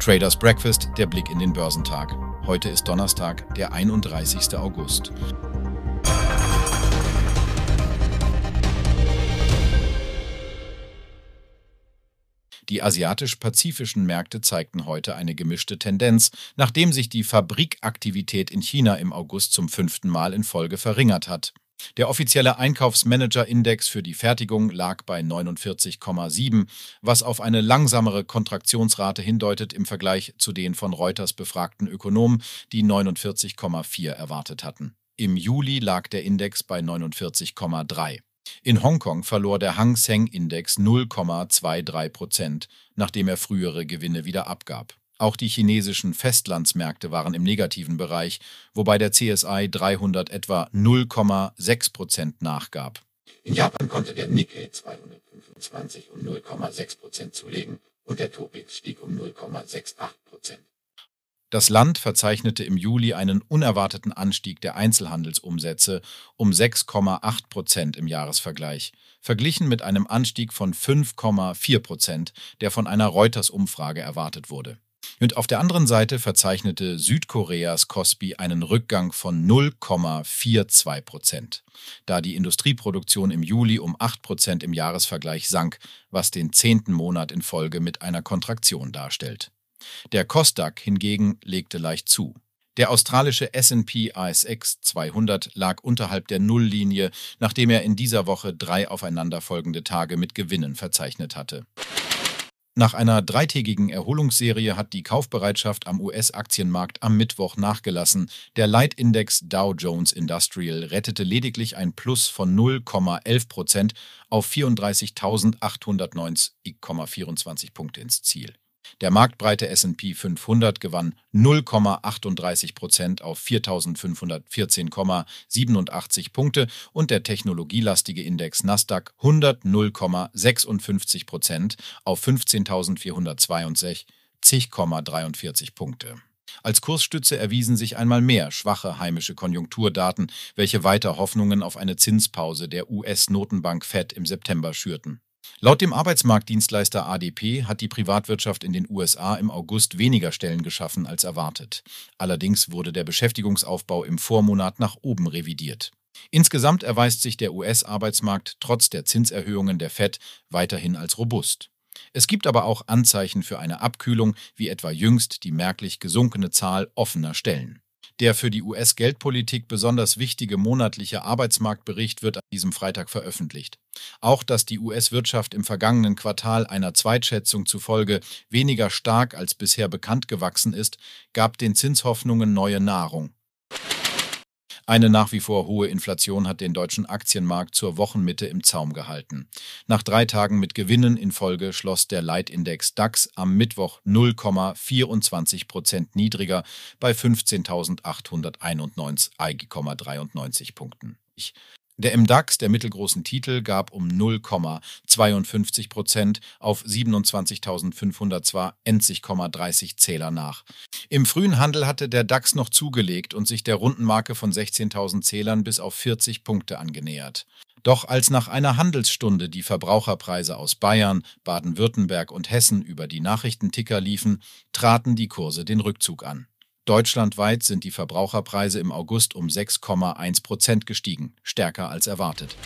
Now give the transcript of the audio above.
Traders Breakfast, der Blick in den Börsentag. Heute ist Donnerstag, der 31. August. Die asiatisch-pazifischen Märkte zeigten heute eine gemischte Tendenz, nachdem sich die Fabrikaktivität in China im August zum fünften Mal in Folge verringert hat. Der offizielle Einkaufsmanager-Index für die Fertigung lag bei 49,7, was auf eine langsamere Kontraktionsrate hindeutet im Vergleich zu den von Reuters befragten Ökonomen, die 49,4 erwartet hatten. Im Juli lag der Index bei 49,3. In Hongkong verlor der Hang Seng Index 0,23 Prozent, nachdem er frühere Gewinne wieder abgab. Auch die chinesischen Festlandsmärkte waren im negativen Bereich, wobei der CSI 300 etwa 0,6 Prozent nachgab. In Japan konnte der Nikkei 225 um 0,6 Prozent zulegen und der Topix stieg um 0,68 Prozent. Das Land verzeichnete im Juli einen unerwarteten Anstieg der Einzelhandelsumsätze um 6,8 Prozent im Jahresvergleich, verglichen mit einem Anstieg von 5,4 Prozent, der von einer Reuters-Umfrage erwartet wurde. Und auf der anderen Seite verzeichnete Südkoreas Kospi einen Rückgang von 0,42 Prozent, da die Industrieproduktion im Juli um 8 Prozent im Jahresvergleich sank, was den zehnten Monat in Folge mit einer Kontraktion darstellt. Der Kosdaq hingegen legte leicht zu. Der australische S&P ASX 200 lag unterhalb der Nulllinie, nachdem er in dieser Woche drei aufeinanderfolgende Tage mit Gewinnen verzeichnet hatte. Nach einer dreitägigen Erholungsserie hat die Kaufbereitschaft am US-Aktienmarkt am Mittwoch nachgelassen. Der Leitindex Dow Jones Industrial rettete lediglich ein Plus von 0,11 Prozent auf 34.890,24 Punkte ins Ziel. Der marktbreite S&P 500 gewann 0,38 Prozent auf 4.514,87 Punkte und der technologielastige Index Nasdaq 100 0,56 Prozent auf 15.462,43 Punkte. Als Kursstütze erwiesen sich einmal mehr schwache heimische Konjunkturdaten, welche weiter Hoffnungen auf eine Zinspause der US-Notenbank Fed im September schürten. Laut dem Arbeitsmarktdienstleister ADP hat die Privatwirtschaft in den USA im August weniger Stellen geschaffen als erwartet. Allerdings wurde der Beschäftigungsaufbau im Vormonat nach oben revidiert. Insgesamt erweist sich der US-Arbeitsmarkt trotz der Zinserhöhungen der Fed weiterhin als robust. Es gibt aber auch Anzeichen für eine Abkühlung, wie etwa jüngst die merklich gesunkene Zahl offener Stellen. Der für die US-Geldpolitik besonders wichtige monatliche Arbeitsmarktbericht wird an diesem Freitag veröffentlicht. Auch dass die US-Wirtschaft im vergangenen Quartal einer Zweitschätzung zufolge weniger stark als bisher bekannt gewachsen ist, gab den Zinshoffnungen neue Nahrung. Eine nach wie vor hohe Inflation hat den deutschen Aktienmarkt zur Wochenmitte im Zaum gehalten. Nach drei Tagen mit Gewinnen in Folge schloss der Leitindex DAX am Mittwoch 0,24 Prozent niedriger bei 15.891,93 Punkten. Der im DAX der mittelgroßen Titel gab um 0,52 Prozent auf 27.500 zwar endlich,30 Zähler nach. Im frühen Handel hatte der DAX noch zugelegt und sich der Rundenmarke von 16.000 Zählern bis auf 40 Punkte angenähert. Doch als nach einer Handelsstunde die Verbraucherpreise aus Bayern, Baden-Württemberg und Hessen über die Nachrichtenticker liefen, traten die Kurse den Rückzug an. Deutschlandweit sind die Verbraucherpreise im August um 6,1 Prozent gestiegen, stärker als erwartet.